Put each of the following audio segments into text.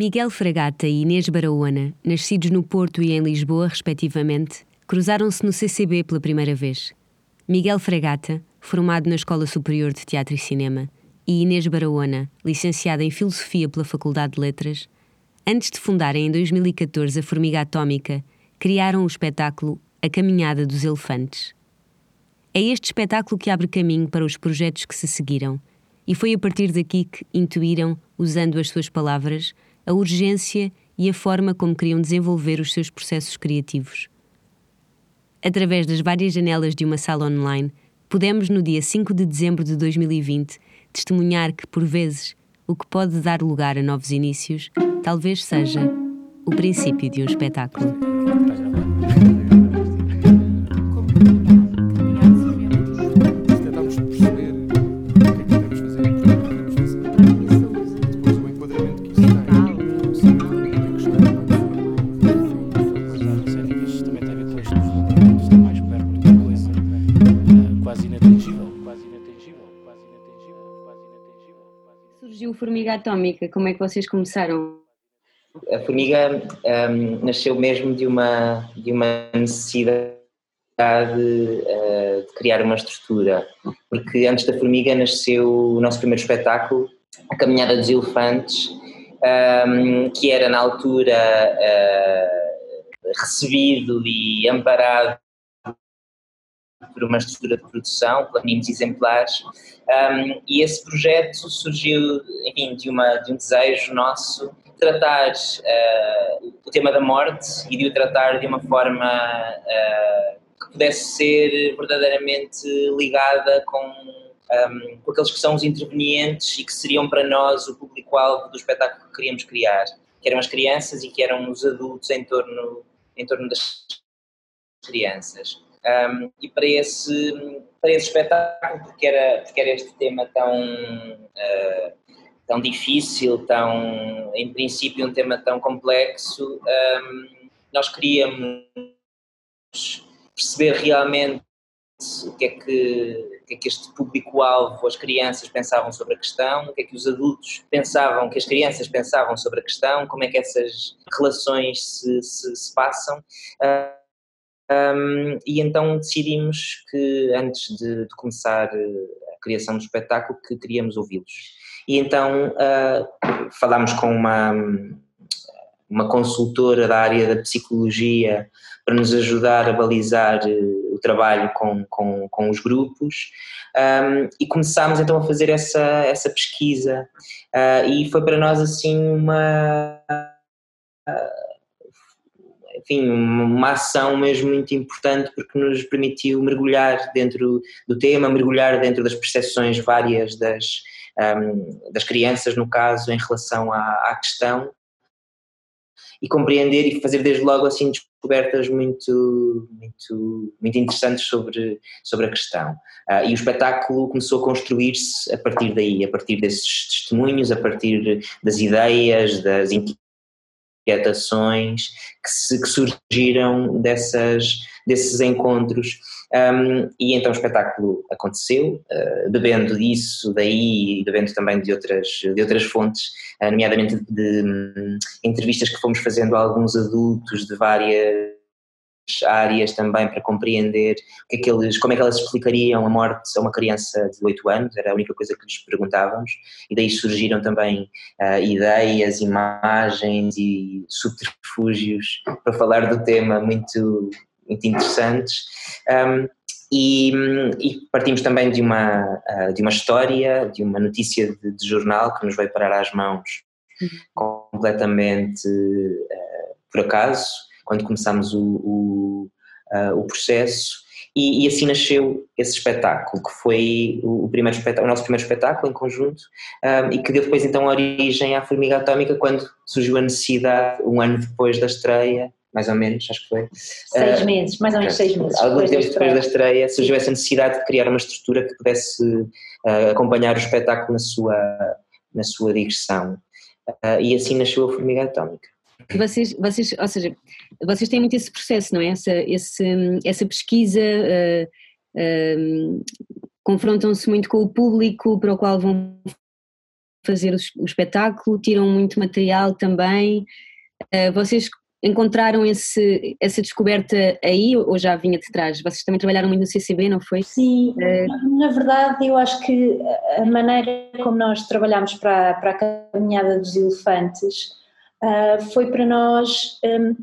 Miguel Fragata e Inês Barahona, nascidos no Porto e em Lisboa, respectivamente, cruzaram-se no CCB pela primeira vez. Miguel Fragata, formado na Escola Superior de Teatro e Cinema, e Inês Barahona, licenciada em Filosofia pela Faculdade de Letras, antes de fundarem em 2014 a Formiga Atómica, criaram o espetáculo A Caminhada dos Elefantes. É este espetáculo que abre caminho para os projetos que se seguiram, e foi a partir daqui que intuíram, usando as suas palavras, a urgência e a forma como queriam desenvolver os seus processos criativos. Através das várias janelas de uma sala online, pudemos, no dia 5 de dezembro de 2020, testemunhar que, por vezes, o que pode dar lugar a novos inícios talvez seja o princípio de um espetáculo. Formiga Atómica, como é que vocês começaram? A Formiga um, nasceu mesmo de uma, de uma necessidade uh, de criar uma estrutura, porque antes da Formiga nasceu o nosso primeiro espetáculo, A Caminhada dos Elefantes, um, que era na altura uh, recebido e amparado por uma estrutura de produção, planinhos exemplares, um, e esse projeto surgiu, enfim, de, uma, de um desejo nosso tratar uh, o tema da morte e de o tratar de uma forma uh, que pudesse ser verdadeiramente ligada com, um, com aqueles que são os intervenientes e que seriam para nós o público-alvo do espetáculo que queríamos criar, que eram as crianças e que eram os adultos em torno, em torno das crianças. Um, e para esse, para esse espetáculo, porque era, porque era este tema tão, uh, tão difícil, tão, em princípio, um tema tão complexo, um, nós queríamos perceber realmente o que é que, que, é que este público-alvo, as crianças, pensavam sobre a questão, o que é que os adultos pensavam, que as crianças pensavam sobre a questão, como é que essas relações se, se, se passam. Uh, um, e então decidimos que antes de, de, começar eh, a criação do espetáculo que queríamos ouvi-los. E então uh, falámos com uma, uma consultora da área da psicologia para nos ajudar a balizar eh, o trabalho com, com, com os grupos um, e começámos então a fazer essa, essa pesquisa uh, e foi para nós assim uma enfim, uma ação mesmo muito importante porque nos permitiu mergulhar dentro do tema, mergulhar dentro das percepções várias das, um, das crianças, no caso, em relação à, à, questão e compreender e fazer desde logo assim descobertas muito, muito, muito interessantes sobre, sobre a questão. Uh, e o espetáculo começou a construir-se a partir daí, a partir desses testemunhos, a partir das ideias, das inquietações que, se, que surgiram dessas, desses encontros. Um, e então o espetáculo aconteceu, uh, bebendo disso, daí, e bebendo também de outras, de outras fontes, uh, nomeadamente de, de um, entrevistas que fomos fazendo a alguns adultos de várias áreas também para compreender que é que eles, como é que elas explicariam a morte a uma criança de 8 anos, era a única coisa que lhes perguntávamos, e daí surgiram também uh, ideias, imagens e subterfúgios para falar do tema muito, muito interessantes. Um, e, e, partimos também de uma, uh, de uma história, de uma notícia de, de, jornal que nos veio parar às mãos uhum. completamente uh, por acaso, quando começámos o, o, uh, o processo. E, e, assim nasceu esse espetáculo, que foi o, primeiro espetáculo, o nosso primeiro espetáculo em conjunto, um, ah, e que deu depois então origem à Formiga Atómica quando surgiu a necessidade, um ano depois da estreia, mais ou menos, acho que foi. Seis uh, meses, mais ou menos seis meses. Algum tempo depois, depois da estreia surgiu essa necessidade de criar uma estrutura que pudesse uh, acompanhar o espetáculo na sua, na sua digressão. Uh, e assim nasceu a Formiga Atómica vocês, vocês, ou seja, vocês têm muito esse processo, não é? Essa, esse, essa pesquisa, uh, uh, confrontam-se muito com o público para o qual vão fazer o, espetáculo, tiram muito material também. Uh, vocês encontraram esse, essa descoberta aí ou já vinha de trás? Vocês também trabalharam muito no CCB, não foi? Sim, na verdade eu acho que a maneira como nós trabalhámos para, para a caminhada dos elefantes uh, foi para nós um,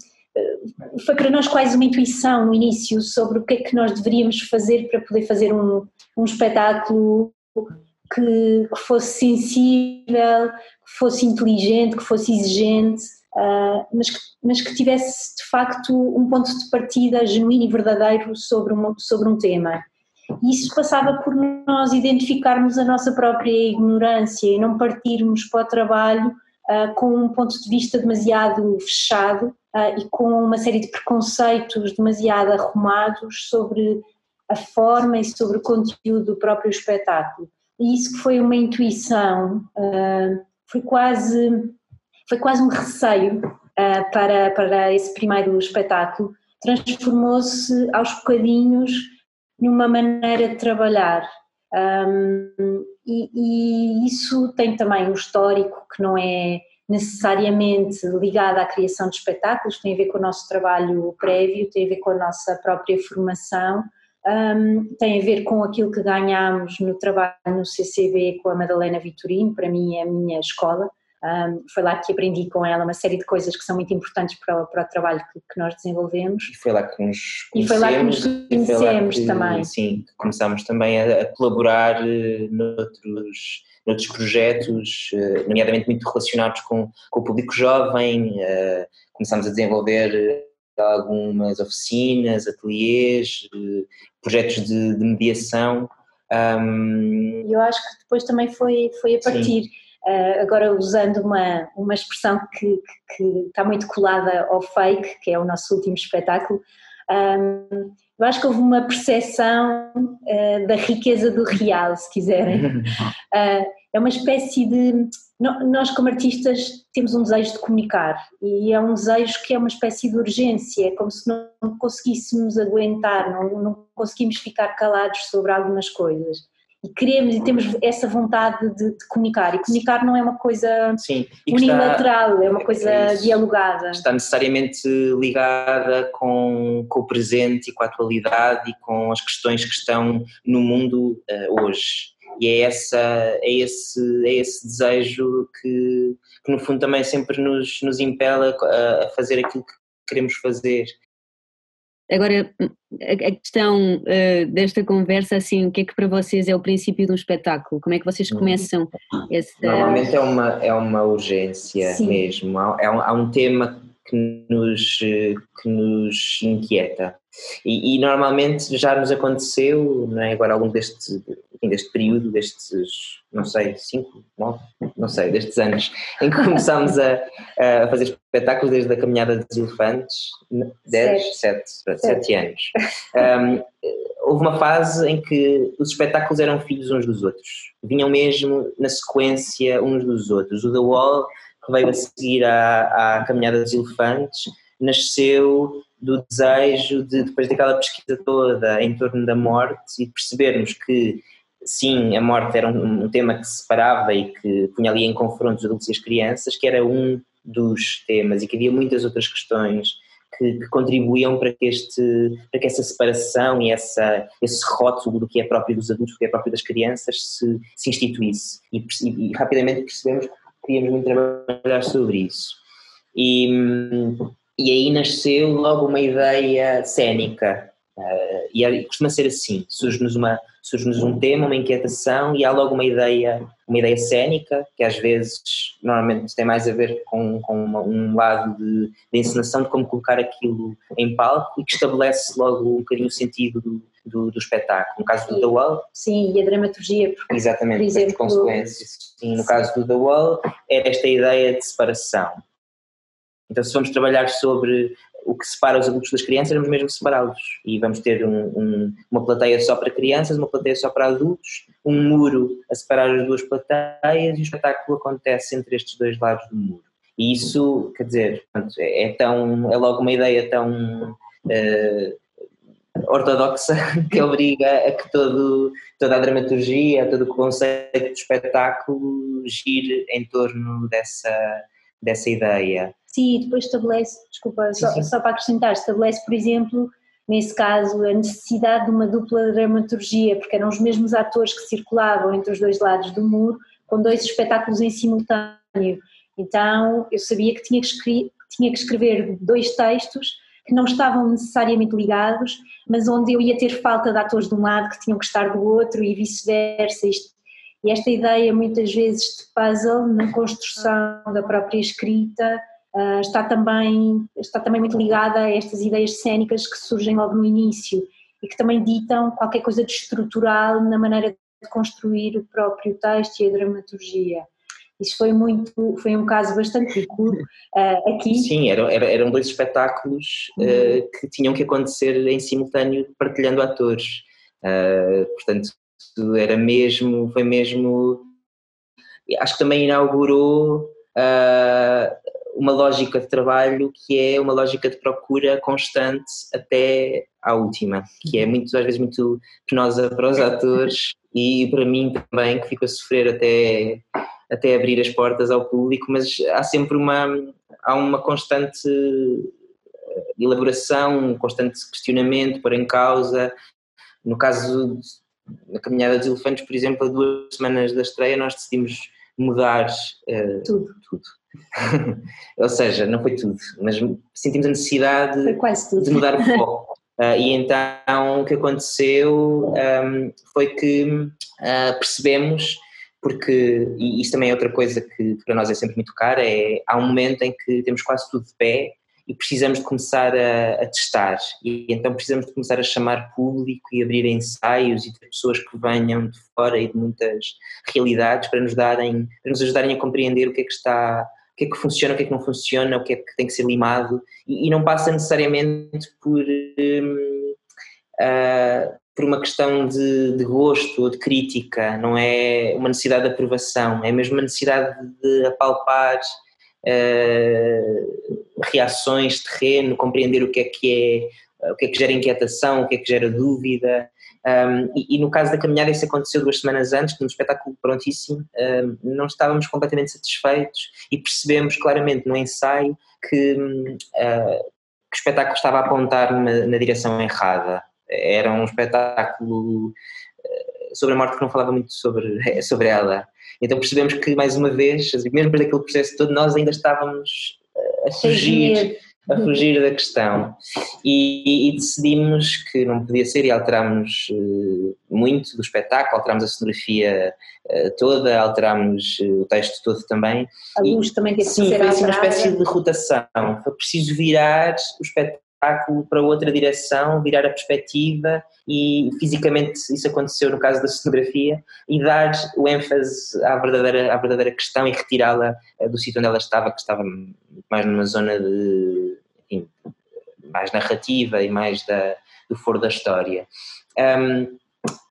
foi para nós quase uma intuição no início sobre o que é que nós deveríamos fazer para poder fazer um, um espetáculo que, que fosse sensível, que fosse inteligente, que fosse exigente, uh, mas, que, mas que tivesse de facto um ponto de partida genuíno e verdadeiro sobre, uma, sobre um tema. E isso passava por nós identificarmos a nossa própria ignorância e não partirmos para o trabalho uh, com um ponto de vista demasiado fechado uh, e com uma série de preconceitos demasiado arrumados sobre a forma e sobre o conteúdo do próprio espetáculo. E isso que foi uma intuição, uh, foi quase foi quase um receio para, para esse primeiro espetáculo, transformou-se aos bocadinhos numa maneira de trabalhar. Um, e, e, isso tem também um histórico que não é necessariamente ligado à criação de espetáculos, tem a ver com o nosso trabalho prévio, tem a ver com a nossa própria formação, um, tem a ver com aquilo que ganhámos no trabalho no CCB com a Madalena Vitorino, para mim é a minha escola, um, foi lá que aprendi com ela uma série de coisas que são muito importantes para, para o trabalho que, que, nós desenvolvemos. E foi lá que nos conhecemos. E foi lá que nos conhecemos que, também. Sim, começámos também a, a colaborar uh, noutros, noutros projetos, uh, nomeadamente muito relacionados com, com o público jovem. Uh, começámos a desenvolver algumas oficinas, ateliês, projetos de, de mediação. Um, eu acho que depois também foi, foi a partir. Sim Uh, agora usando uma, uma expressão que, que, que, está muito colada ao fake, que é o nosso último espetáculo, um, eu acho que houve uma percepção uh, da riqueza do real, se quiserem. Uh, é uma espécie de. Nós, como artistas, temos um desejo de comunicar e é um desejo que é uma espécie de urgência, é como se não conseguíssemos aguentar, não, não conseguimos ficar calados sobre algumas coisas e queremos e temos essa vontade de, de comunicar. E comunicar não é uma coisa Sim, unilateral, está, é uma coisa é dialogada. Está necessariamente ligada com, com o presente e com a atualidade e com as questões que estão no mundo uh, hoje. E é, essa, é, esse, é esse desejo que, que, no fundo, também sempre nos, nos impela a, a fazer aquilo que queremos fazer. Agora, a questão uh, desta conversa, assim, o que é que para vocês é o princípio de um espetáculo? Como é que vocês uhum. começam esse... Normalmente é uma, é uma urgência Sim. mesmo, há, é um, há um tema que nos, que nos inquieta. E, e, normalmente já nos aconteceu, não é? agora ao longo deste, deste período, destes, não sei, cinco, nove, não sei, destes anos, em que começámos a, a fazer espetáculos desde a caminhada dos elefantes, dez, sete, sete, sete anos. Um, houve uma fase em que os espetáculos eram filhos uns dos outros, vinham mesmo na sequência uns dos outros. O The Wall que veio a seguir à, à Caminhada dos Elefantes, nasceu do desejo de, depois daquela pesquisa toda em torno da morte e percebermos que, sim, a morte era um, um tema que separava e que punha ali em confronto os adultos e as crianças, que era um dos temas e que havia muitas outras questões que, que, contribuíam para que, este, para que essa separação e essa, esse rótulo do que é próprio dos adultos, do que é próprio das crianças se, se instituísse. E, e, e rapidamente percebemos queríamos muito trabalhar sobre isso. E, e aí nasceu logo uma ideia cénica. Uh, e costuma ser assim, surge-nos surge um tema, uma inquietação e há logo uma ideia, uma ideia cénica, que às vezes normalmente tem mais a ver com, com uma, um lado de, de encenação, de como colocar aquilo em palco e que estabelece logo um bocadinho o sentido do, do, do espetáculo. No caso do The Wall. Sim, e a dramaturgia, porque, exatamente, por exemplo, consequências. Sim, no caso do The Wall, é esta ideia de separação. Então, se vamos trabalhar sobre o que separa os adultos das crianças, vamos mesmo separá-los. E vamos ter um, um, uma plateia só para crianças, uma plateia só para adultos, um muro a separar as duas plateias e o espetáculo acontece entre estes dois lados do muro. E isso, quer dizer, é, tão, é logo uma ideia tão uh, ortodoxa que obriga a que todo, toda a dramaturgia, todo o conceito do espetáculo gire em torno dessa, dessa ideia. Sim, depois estabelece, desculpa, só, sim, sim. só para acrescentar, estabelece, por exemplo, nesse caso, a necessidade de uma dupla dramaturgia, porque eram os mesmos atores que circulavam entre os dois lados do muro, com dois espetáculos em simultâneo. Então, eu sabia que tinha que, escrever, tinha que escrever dois textos que não estavam necessariamente ligados, mas onde eu ia ter falta de atores de um lado que tinham que estar do outro e vice-versa. E esta ideia, muitas vezes, de puzzle na construção da própria escrita, uh, está, também, está também muito ligada a estas ideias cênicas que surgem logo no início e que também ditam qualquer coisa de estrutural na maneira de construir o próprio texto e a dramaturgia. Isso foi muito, foi um caso bastante rico uh, aqui. Sim, eram, eram dois espetáculos uh, que tinham que acontecer em simultâneo, partilhando atores. Uh, portanto, era mesmo, foi mesmo. Acho que também inaugurou uma lógica de trabalho que é uma lógica de procura constante até à última, que é muito, às vezes muito penosa para os atores e para mim também, que fico a sofrer até até abrir as portas ao público, mas há sempre uma, há uma constante eh, elaboração, um constante questionamento, por em causa. No caso da Caminhada dos Elefantes, por exemplo, a duas semanas da estreia, nós decidimos mudar uh, tudo. tudo. Ou seja, não foi tudo, mas sentimos a necessidade de mudar o foco. Uh, e então o que aconteceu um, foi que uh, percebemos porque, e isso também é outra coisa que para nós é sempre muito cara, é há um momento em que temos quase tudo de pé e precisamos de começar a, a, testar e então precisamos de começar a chamar público e abrir ensaios e ter pessoas que venham de fora e de muitas realidades para nos darem, para nos ajudarem a compreender o que é que está, que é que funciona, o que é que não funciona, o que é que tem que ser limado e, e não passa necessariamente por um, uh, por uma questão de, de, gosto ou de crítica, não é uma necessidade de aprovação, é mesmo uma necessidade de apalpar uh, reações terreno, compreender o que é que é, o que é que gera inquietação, o que é que gera dúvida. Um, e, e, no caso da caminhada, isso aconteceu duas semanas antes, num espetáculo prontíssimo, um, não estávamos completamente satisfeitos e percebemos claramente no ensaio que, uh, que o espetáculo estava a apontar na, na direção errada. Era um espetáculo eh, sobre a morte que não falava muito sobre, sobre ela. Então percebemos que, mais uma vez, mesmo depois daquele processo todo, nós ainda estávamos eh, a fugir, a fugir da questão. E, e, decidimos que não podia ser e alterámos uh, muito do espetáculo, alterámos a cenografia uh, toda, alterámos uh, o texto todo também. A luz e, também teve sim, que ser foi assim uma espécie de rotação. Foi preciso virar o espetáculo para outra direção, virar a perspectiva e fisicamente isso aconteceu no caso da cenografia e dar o ênfase à verdadeira, à verdadeira questão e retirá-la eh, do sítio onde ela estava, que estava mais numa zona de mais narrativa e mais da, do foro da história. Um,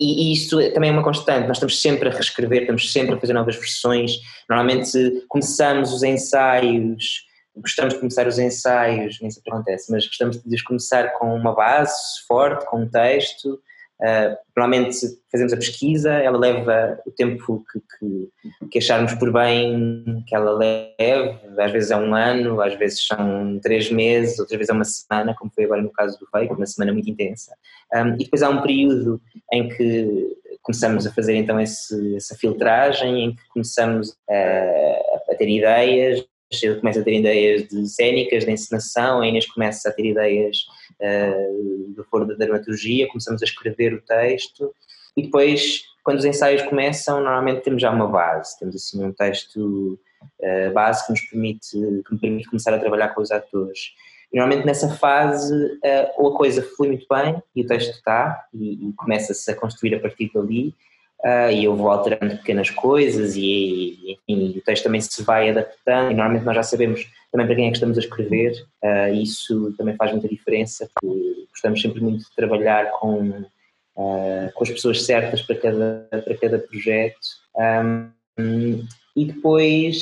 e, e isso também é uma constante, nós estamos sempre a reescrever, estamos sempre a fazer novas versões. Normalmente começamos os ensaios gostamos de começar os ensaios, nem sempre acontece, mas gostamos de começar com uma base forte, com um texto. Uh, normalmente fazemos a pesquisa, ela leva o tempo que, que, que, acharmos por bem que ela leve, às vezes é um ano, às vezes são três meses, outras vezes é uma semana, como foi agora no caso do Fake, uma semana muito intensa. Um, e depois há um período em que começamos a fazer então esse, essa filtragem, em que começamos a, a ter ideias, eu começo a ter ideias de cénicas, de encenação, a Inês começa a ter ideias uh, do foro da dramaturgia, começamos a escrever o texto e depois, quando os ensaios começam, normalmente temos já uma base, temos assim um texto uh, base que nos permite, que me permite começar a trabalhar com os atores. E normalmente nessa fase uh, ou a coisa flui muito bem e o texto está e, e começa-se a construir a partir dali Uh, e eu vou alterando pequenas coisas e, o texto também se vai adaptando e normalmente nós já sabemos também para quem é que estamos a escrever uh, isso também faz muita diferença porque gostamos sempre muito de trabalhar com, uh, com as pessoas certas para cada, para cada projeto um, e depois,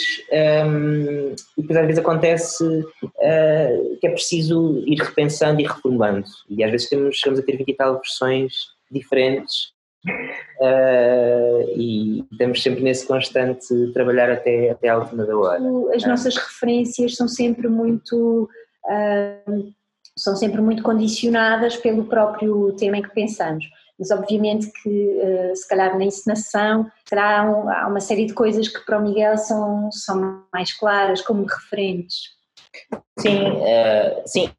um, e depois às vezes acontece uh, que é preciso ir repensando e reformulando. E às vezes temos, chegamos a ter 20 e tal versões diferentes uh, e estamos sempre nesse constante trabalhar até, até à última da hora. As nossas referências são sempre muito. Uh, são sempre muito condicionadas pelo próprio tema em que pensamos mas obviamente que uh, se calhar na encenação será um, há uma série de coisas que para o Miguel são, são mais claras como referentes. Sim, sim.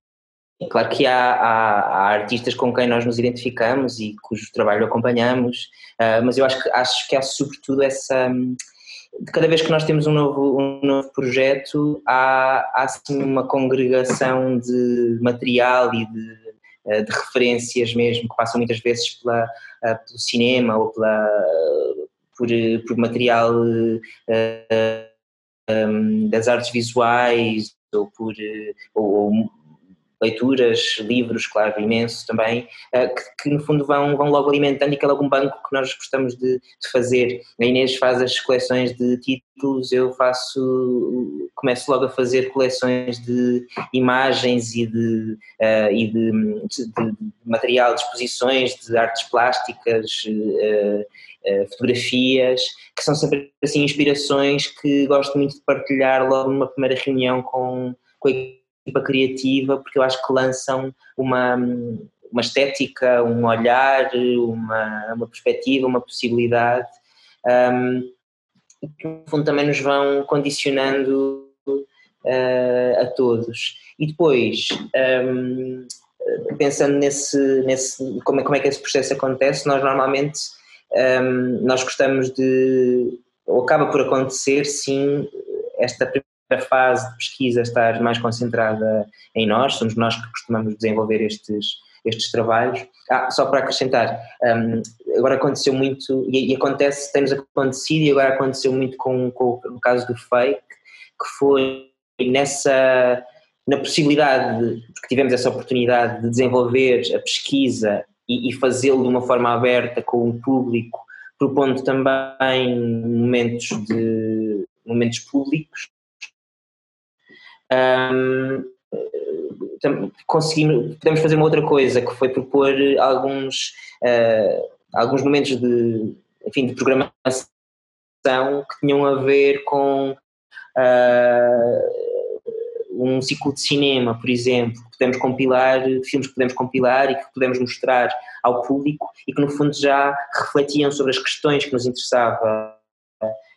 Claro que há, há, há, artistas com quem nós nos identificamos e cujo trabalho acompanhamos, uh, mas eu acho que, acho que há sobretudo essa. Cada vez que nós temos um novo, um novo projeto, há, há assim, uma congregação de material e de eh, de referências mesmo, que passam muitas vezes pela, eh, pelo cinema ou pela, por, por material um, das artes visuais ou por ou leituras, livros, claro, imenso também, eh, que, que, no fundo vão, vão logo alimentando e que é logo um banco que nós gostamos de, de, fazer. A Inês faz as coleções de títulos, eu faço, começo logo a fazer coleções de imagens e de, uh, e de, de, de, material, de exposições, de artes plásticas, uh, uh, fotografias, que são sempre assim inspirações que gosto muito de partilhar logo numa primeira reunião com, com a equipa criativa, porque eu acho que lançam uma, uma estética, um olhar, uma, uma perspectiva, uma possibilidade, um, que no fundo também nos vão condicionando uh, a todos. E depois, um, pensando nesse, nesse como, é, como é que esse processo acontece, nós normalmente um, nós gostamos de, ou acaba por acontecer sim, esta a fase de pesquisa estar mais concentrada em nós, somos nós que costumamos desenvolver estes, estes trabalhos. Ah, só para acrescentar, um, agora aconteceu muito, e, e, acontece, temos acontecido, e agora aconteceu muito com, com o caso do fake, que foi nessa, na possibilidade, de, porque tivemos essa oportunidade de desenvolver a pesquisa e, e fazê-lo de uma forma aberta com o público, propondo também momentos de momentos públicos, um, conseguimos, podemos fazer uma outra coisa, que foi propor alguns, uh, alguns momentos de, enfim, de programação que tinham a ver com uh, um ciclo de cinema, por exemplo, que podemos compilar, filmes que podemos compilar e que podemos mostrar ao público e que no fundo já refletiam sobre as questões que nos interessava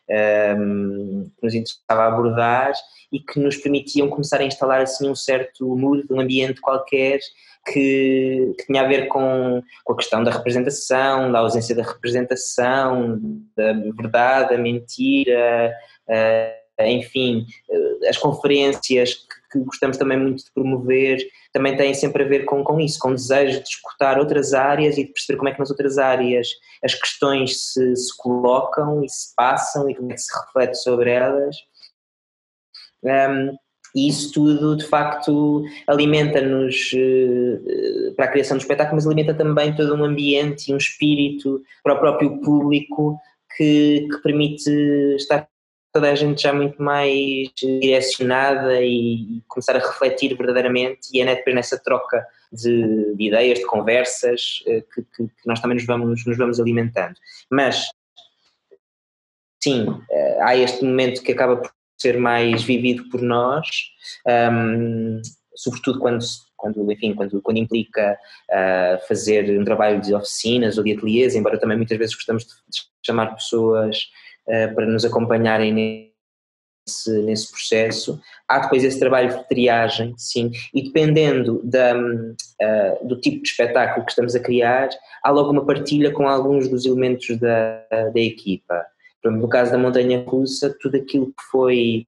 que nos interessava abordar e que nos permitiam começar a instalar assim um certo mood, um ambiente qualquer que, que tinha a ver com, com a questão da representação, da ausência da representação, da verdade, da mentira, uh, enfim, uh, as conferências que, gostamos também muito de promover também têm sempre a ver com, com isso, com o desejo de escutar outras áreas e de perceber como é que nas outras áreas as questões se, se colocam e se passam e como é que se reflete sobre elas. Um, e isso tudo, de facto, alimenta-nos uh, para a criação do espetáculo, mas alimenta também todo um ambiente e um espírito para o próprio público que, que permite estar toda a gente já muito mais direcionada e começar a refletir verdadeiramente e é depois nessa troca de, de ideias, de conversas eh, que, que, que, nós também nos vamos, nos vamos alimentando. Mas sim, eh, há este momento que acaba por ser mais vivido por nós, um, sobretudo quando, quando, enfim, quando, quando implica uh, fazer um trabalho de oficinas ou de ateliês, embora também muitas vezes gostamos de chamar pessoas para nos acompanharem nesse, nesse processo. Há depois esse trabalho de triagem, sim, e dependendo da, uh, do tipo de espetáculo que estamos a criar, há logo uma partilha com alguns dos elementos da, da equipa. No caso da montanha russa, tudo aquilo que foi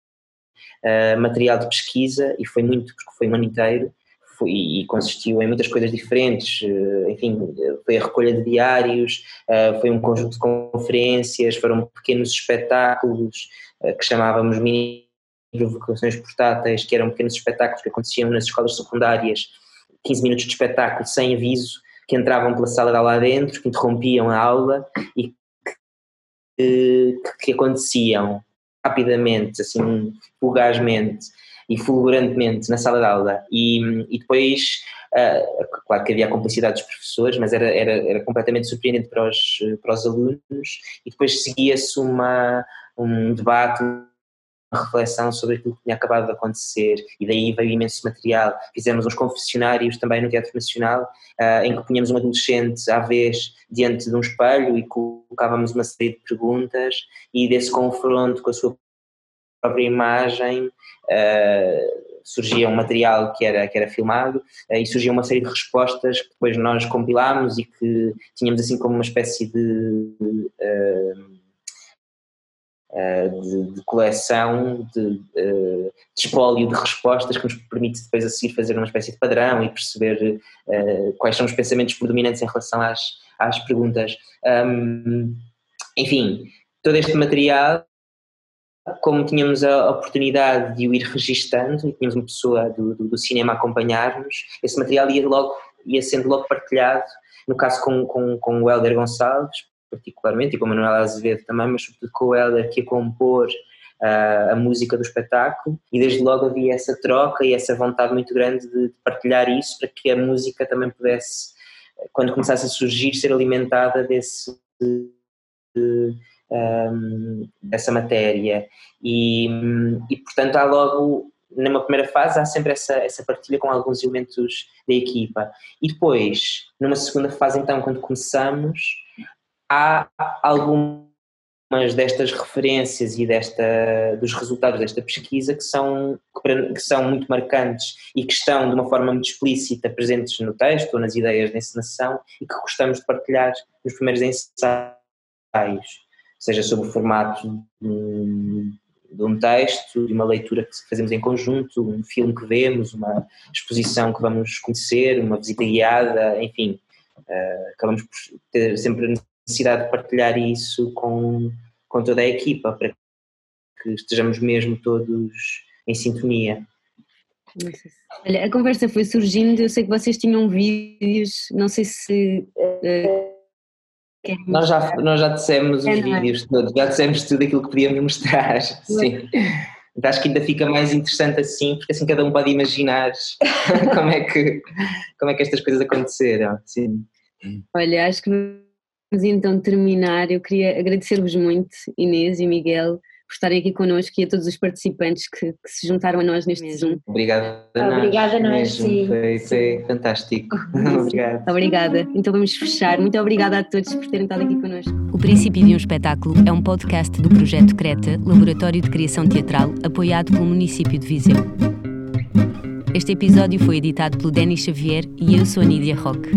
uh, material de pesquisa, e foi muito, porque foi um ano inteiro, foi, e consistiu em muitas coisas diferentes, uh, enfim, foi a recolha de diários, uh, foi um conjunto de conferências, foram pequenos espetáculos que chamávamos mini provocações portáteis, que eram pequenos espetáculos que aconteciam nas escolas secundárias, 15 minutos de espetáculo sem aviso, que entravam pela sala de lá dentro, que interrompiam a aula e que, que aconteciam rapidamente, assim, fugazmente e fulgurantemente na sala de aula. E, e depois, uh, claro que havia a complicidade dos professores, mas era, era, era completamente surpreendente para os, para os alunos. E depois seguia-se uma, um debate, uma reflexão sobre aquilo que tinha acabado de acontecer. E daí veio imenso material. Fizemos uns confessionários também no Teatro Nacional uh, em que punhamos um adolescente à vez diante de um espelho e colocávamos uma série de perguntas. E desse confronto com a sua própria imagem uh, surgia um material que era, que era filmado uh, e surgia uma série de respostas que depois nós compilámos e que tínhamos assim como uma espécie de, uh, de, de coleção de, de, espólio de respostas que nos permite depois a seguir fazer uma espécie de padrão e perceber quais são os pensamentos predominantes em relação às, às perguntas. Um, enfim, todo este material como tínhamos a oportunidade de o ir registando e tínhamos uma pessoa do, do, do cinema a acompanhar-nos, esse material ia, logo, ia sendo logo partilhado, no caso com, com, com o Helder Gonçalves, particularmente, e com o Manuel Azevedo também, mas sobretudo com o Helder que ia compor uh, a música do espetáculo, e desde logo havia essa troca e essa vontade muito grande de partilhar isso para que a música também pudesse, quando começasse a surgir, ser alimentada desse. De, um, dessa matéria. E, e portanto há logo numa primeira fase há sempre essa, essa partilha com alguns elementos da equipa. E depois numa segunda fase então quando começamos há algumas destas referências e desta, dos resultados desta pesquisa que são, que são muito marcantes e que estão de uma forma muito explícita presentes no texto ou nas ideias de encenação e que gostamos de partilhar nos primeiros ensaios seja sob o formato de, de um texto, de uma leitura que fazemos em conjunto, um filme que vemos, uma exposição que vamos conhecer, uma visita guiada, enfim, uh, acabamos por ter sempre a necessidade de partilhar isso com, com toda a equipa para que estejamos mesmo todos em sintonia. Olha, a conversa foi surgindo, eu sei que vocês tinham vídeos, não sei se uh, nós já, nós já dissemos é, os é? vídeos todos, já dissemos tudo aquilo que podíamos mostrar, sim. Então, acho que ainda fica mais interessante assim, porque assim cada um pode imaginar como, é que, como é que estas coisas aconteceram, sim. Olha, acho que vamos então terminar, eu queria agradecer-vos muito, Inês e Miguel, por estarem aqui connosco e a todos os participantes que, que se juntaram a nós neste Zoom. Obrigada a nós. Obrigada a nós, sim. Foi, foi fantástico. Obrigada. Obrigada. Então vamos fechar. Muito obrigada a todos por terem estado aqui connosco. O Princípio de um Espetáculo é um podcast do Projeto Creta, Laboratório de Criação Teatral, apoiado pelo município de Viseu. Este episódio foi editado pelo Denis Xavier e eu sou a Nídia Roque.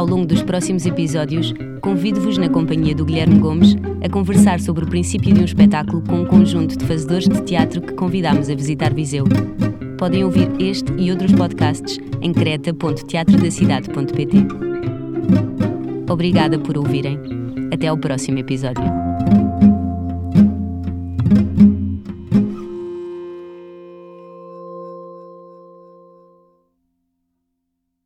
Ao longo dos próximos episódios, convido-vos, na companhia do Guilherme Gomes, a conversar sobre o princípio de um espetáculo com um conjunto de fazedores de teatro que convidamos a visitar Viseu. Podem ouvir este e outros podcasts em creta.teatrodacidade.pt. Obrigada por ouvirem. Até ao próximo episódio.